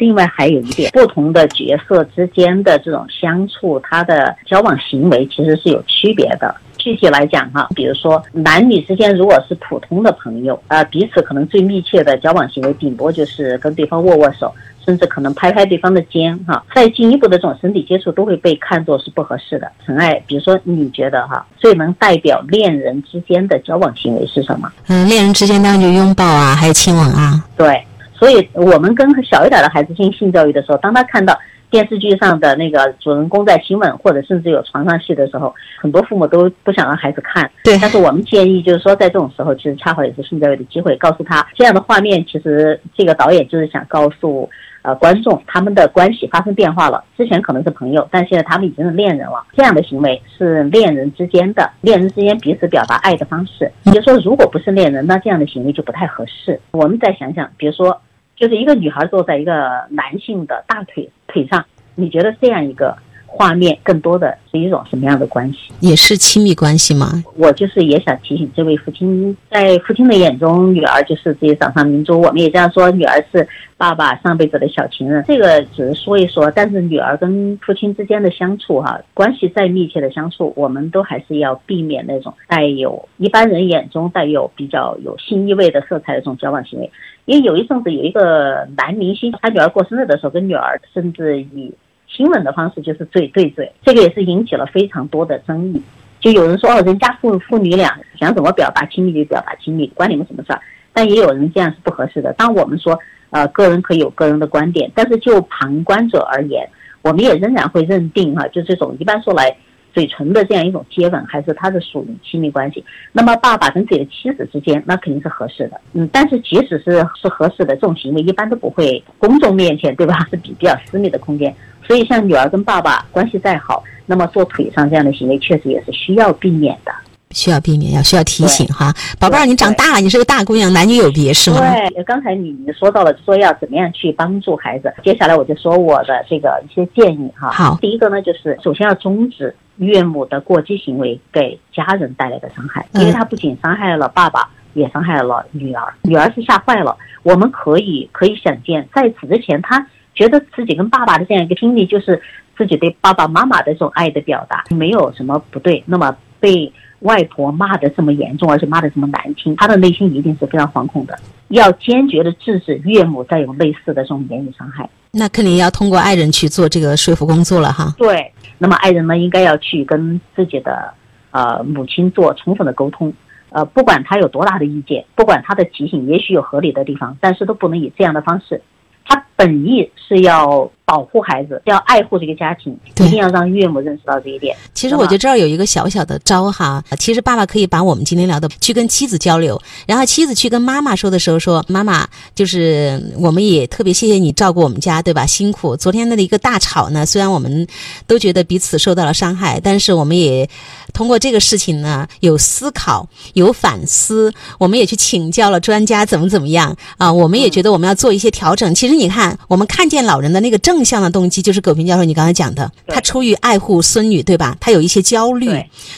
另外还有一点，不同的角色之间的这种相处，他的交往行为其实是有区别的。具体来讲哈，比如说男女之间如果是普通的朋友，呃，彼此可能最密切的交往行为，顶多就是跟对方握握手，甚至可能拍拍对方的肩哈。再进一步的这种身体接触，都会被看作是不合适的。陈爱，比如说你觉得哈，最能代表恋人之间的交往行为是什么？嗯，恋人之间当然就拥抱啊，还有亲吻啊。对，所以我们跟小一点的孩子进行性教育的时候，当他看到。电视剧上的那个主人公在亲吻，或者甚至有床上戏的时候，很多父母都不想让孩子看。对。但是我们建议，就是说在这种时候，其实恰好也是性教育的机会，告诉他这样的画面，其实这个导演就是想告诉呃观众，他们的关系发生变化了。之前可能是朋友，但现在他们已经是恋人了。这样的行为是恋人之间的，恋人之间彼此表达爱的方式。也就是说，如果不是恋人，那这样的行为就不太合适。我们再想想，比如说。就是一个女孩坐在一个男性的大腿腿上，你觉得这样一个画面更多的是一种什么样的关系？也是亲密关系吗？我就是也想提醒这位父亲，在父亲的眼中，女儿就是自己掌上明珠。我们也这样说，女儿是爸爸上辈子的小情人。这个只是说一说，但是女儿跟父亲之间的相处，哈，关系再密切的相处，我们都还是要避免那种带有一般人眼中带有比较有性意味的色彩的这种交往行为。因为有一阵子有一个男明星，他女儿过生日的时候，跟女儿甚至以亲吻的方式就是嘴对嘴，这个也是引起了非常多的争议。就有人说哦，人家父父女俩想怎么表达亲密就表达亲密，关你们什么事儿？但也有人这样是不合适的。当我们说呃，个人可以有个人的观点，但是就旁观者而言，我们也仍然会认定哈，就这种一般说来。嘴唇的这样一种接吻，还是他的属于亲密关系。那么爸爸跟自己的妻子之间，那肯定是合适的。嗯，但是即使是是合适的这种行为，一般都不会公众面前，对吧？是比比较私密的空间。所以像女儿跟爸爸关系再好，那么做腿上这样的行为，确实也是需要避免的。需要避免，要需要提醒哈，宝贝儿，你长大了，你是个大姑娘，男女有别是吗？对，刚才你你说到了，说要怎么样去帮助孩子，接下来我就说我的这个一些建议哈。好，第一个呢，就是首先要终止岳母的过激行为给家人带来的伤害，因为他不仅伤害了爸爸，也伤害了女儿，女儿是吓坏了。我们可以可以想见，在此之前，他觉得自己跟爸爸的这样一个经历，就是自己对爸爸妈妈的这种爱的表达，没有什么不对。那么被外婆骂的这么严重，而且骂的这么难听，他的内心一定是非常惶恐的。要坚决的制止岳母再有类似的这种言语伤害。那肯定要通过爱人去做这个说服工作了哈。对，那么爱人呢，应该要去跟自己的呃母亲做充分的沟通。呃，不管他有多大的意见，不管他的提醒也许有合理的地方，但是都不能以这样的方式。他本意是要。保护孩子，要爱护这个家庭，一定要让岳母认识到这一点。其实我觉得这儿有一个小小的招哈，其实爸爸可以把我们今天聊的去跟妻子交流，然后妻子去跟妈妈说的时候说：“妈妈，就是我们也特别谢谢你照顾我们家，对吧？辛苦。昨天的一个大吵呢，虽然我们都觉得彼此受到了伤害，但是我们也通过这个事情呢有思考、有反思，我们也去请教了专家怎么怎么样啊，我们也觉得我们要做一些调整。其实你看，我们看见老人的那个正。向的动机就是葛平教授你刚才讲的，他出于爱护孙女，对吧？他有一些焦虑，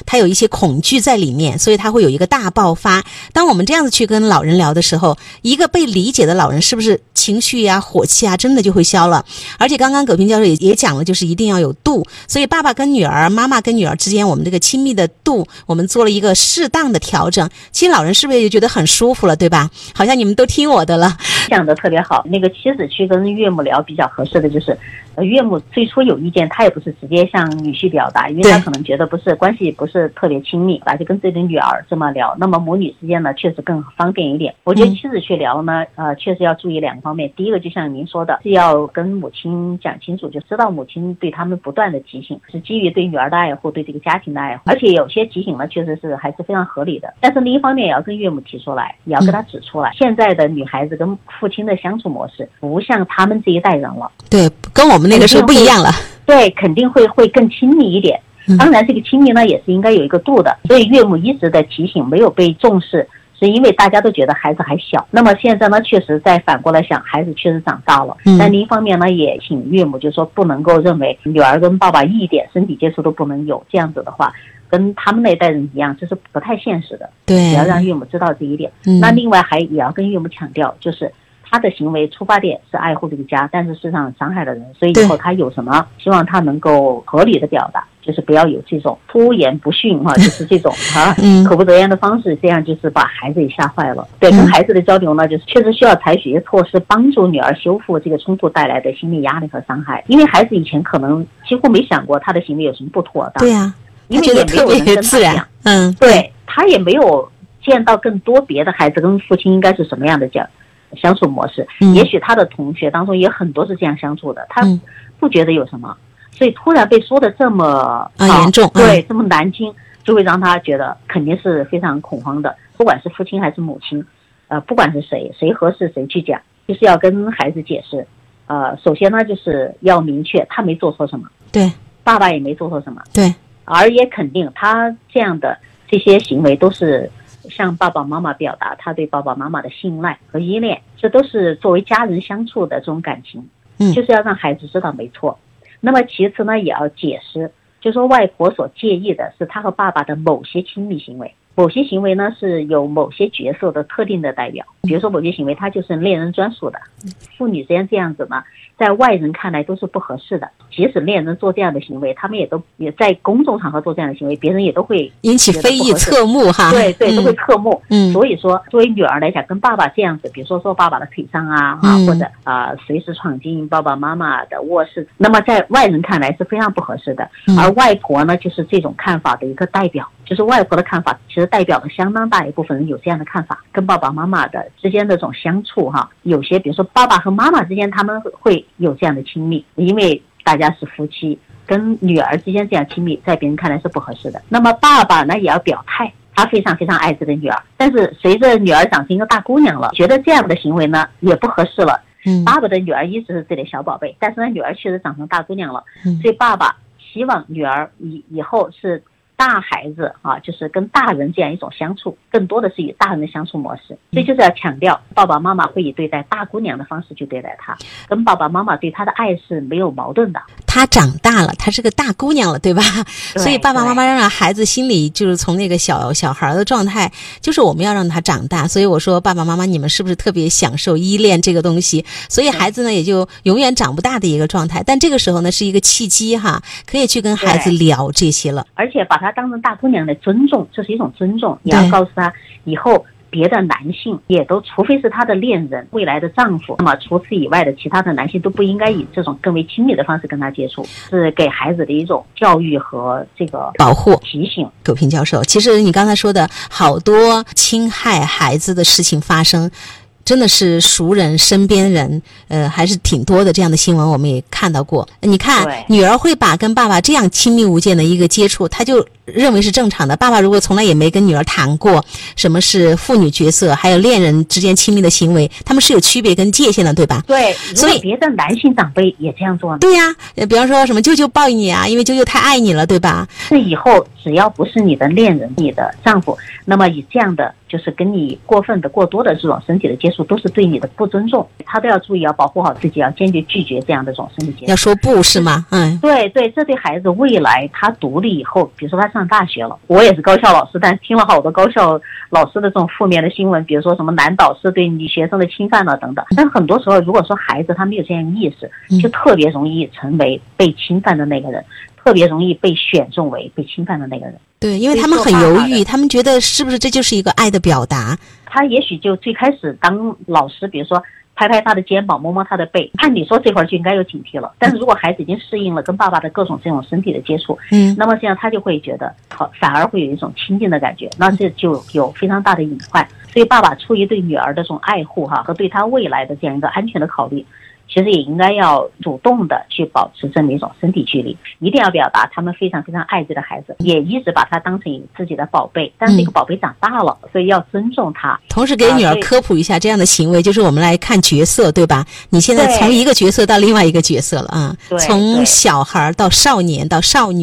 他有一些恐惧在里面，所以他会有一个大爆发。当我们这样子去跟老人聊的时候，一个被理解的老人是不是情绪呀、火气啊，真的就会消了？而且刚刚葛平教授也也讲了，就是一定要有度。所以爸爸跟女儿、妈妈跟女儿之间，我们这个亲密的度，我们做了一个适当的调整。其实老人是不是也觉得很舒服了，对吧？好像你们都听我的了，讲的特别好。那个妻子去跟岳母聊比较合适的就是。呃，岳母最初有意见，她也不是直接向女婿表达，因为她可能觉得不是关系不是特别亲密，吧，就跟自己的女儿这么聊，那么母女之间呢，确实更方便一点。我觉得妻子去聊呢，呃，确实要注意两个方面。第一个，就像您说的，是要跟母亲讲清楚，就知道母亲对他们不断的提醒，是基于对女儿的爱护，对这个家庭的爱护，而且有些提醒呢，确实是还是非常合理的。但是另一方面，也要跟岳母提出来，也要跟他指出来，现在的女孩子跟父亲的相处模式不像他们这一代人了。对，跟我们那个时候不一样了。对，肯定会会更亲密一点。当然，这个亲密呢也是应该有一个度的。所以岳母一直在提醒，没有被重视，是因为大家都觉得孩子还小。那么现在呢，确实再反过来想，孩子确实长大了。但另一方面呢，也请岳母就说不能够认为女儿跟爸爸一点身体接触都不能有，这样子的话，跟他们那一代人一样，这是不太现实的。对，也要让岳母知道这一点。那另外还也要跟岳母强调，就是。他的行为出发点是爱护这个家，但是事实上伤害了人，所以以后他有什么，希望他能够合理的表达，就是不要有这种出言不逊哈，就是这种 啊口不择言的方式，这样就是把孩子也吓坏了。对，跟孩子的交流呢，就是确实需要采取一些措施，帮助女儿修复这个冲突带来的心理压力和伤害。因为孩子以前可能几乎没想过他的行为有什么不妥当。对呀，因为也没有人跟他讲，嗯，对他也没有见到更多别的孩子跟父亲应该是什么样的讲。相处模式，也许他的同学当中也很多是这样相处的，他不觉得有什么，所以突然被说的这么严重，对，这么难听，就会让他觉得肯定是非常恐慌的。不管是父亲还是母亲，呃，不管是谁，谁合适谁去讲，就是要跟孩子解释。呃，首先呢，就是要明确他没做错什么，对，爸爸也没做错什么，对，而也肯定他这样的这些行为都是。向爸爸妈妈表达他对爸爸妈妈的信赖和依恋，这都是作为家人相处的这种感情。嗯，就是要让孩子知道没错。那么其次呢，也要解释，就说外婆所介意的是他和爸爸的某些亲密行为。某些行为呢是有某些角色的特定的代表，比如说某些行为它就是恋人专属的，父女之间这样子呢，在外人看来都是不合适的。即使恋人做这样的行为，他们也都也在公众场合做这样的行为，别人也都会引起非议、侧目哈。对对，都会侧目。嗯，所以说作为女儿来讲，跟爸爸这样子，比如说坐爸爸的腿上啊，啊或者啊随时闯进爸爸妈妈的卧室，那么在外人看来是非常不合适的。而外婆呢，就是这种看法的一个代表。就是外婆的看法，其实代表了相当大一部分人有这样的看法。跟爸爸妈妈的之间的这种相处，哈，有些比如说爸爸和妈妈之间，他们会有这样的亲密，因为大家是夫妻，跟女儿之间这样亲密，在别人看来是不合适的。那么爸爸呢，也要表态，他非常非常爱这个女儿，但是随着女儿长成一个大姑娘了，觉得这样的行为呢也不合适了。嗯，爸爸的女儿一直是自己的小宝贝，但是呢，女儿确实长成大姑娘了，所以爸爸希望女儿以以后是。大孩子啊，就是跟大人这样一种相处，更多的是以大人的相处模式，所以就是要强调，爸爸妈妈会以对待大姑娘的方式去对待她，跟爸爸妈妈对她的爱是没有矛盾的。她长大了，她是个大姑娘了，对吧？所以爸爸妈妈要让孩子心里就是从那个小小孩的状态，就是我们要让他长大。所以我说，爸爸妈妈你们是不是特别享受依恋这个东西？所以孩子呢也就永远长不大的一个状态。但这个时候呢是一个契机哈，可以去跟孩子聊这些了，而且把他。当成大姑娘来尊重，这是一种尊重。也要告诉她，以后别的男性也都，除非是她的恋人、未来的丈夫，那么除此以外的其他的男性都不应该以这种更为亲密的方式跟她接触，是给孩子的一种教育和这个保护提醒。葛平教授，其实你刚才说的好多侵害孩子的事情发生。真的是熟人、身边人，呃，还是挺多的。这样的新闻我们也看到过。你看，女儿会把跟爸爸这样亲密无间的一个接触，她就认为是正常的。爸爸如果从来也没跟女儿谈过什么是父女角色，还有恋人之间亲密的行为，他们是有区别跟界限的，对吧？对。所以别的男性长辈也这样做呢？对呀，比方说什么舅舅抱你啊，因为舅舅太爱你了，对吧？这以后只要不是你的恋人、你的丈夫，那么以这样的。就是跟你过分的、过多的这种身体的接触，都是对你的不尊重。他都要注意，要保护好自己，要坚决拒绝这样的这种身体接触。要说不是吗？嗯，对对，这对孩子未来他独立以后，比如说他上大学了，我也是高校老师，但听了好多高校老师的这种负面的新闻，比如说什么男导师对女学生的侵犯了等等。但很多时候，如果说孩子他没有这样意识，就特别容易成为被侵犯的那个人。特别容易被选中为被侵犯的那个人，对，因为他们很犹豫，他们觉得是不是这就是一个爱的表达？他也许就最开始当老师，比如说拍拍他的肩膀，摸摸他的背，按理说这会儿就应该有警惕了。但是如果孩子已经适应了跟爸爸的各种这种身体的接触，嗯，那么这样他就会觉得好，反而会有一种亲近的感觉，那这就有非常大的隐患。所以爸爸出于对女儿的这种爱护哈，和对她未来的这样一个安全的考虑。其实也应该要主动的去保持这么一种身体距离，一定要表达他们非常非常爱这个孩子，也一直把他当成自己的宝贝。但是这个宝贝长大了，所以要尊重他。同时给女儿科普一下，这样的行为就是我们来看角色，对吧？你现在从一个角色到另外一个角色了啊，从小孩到少年到少女。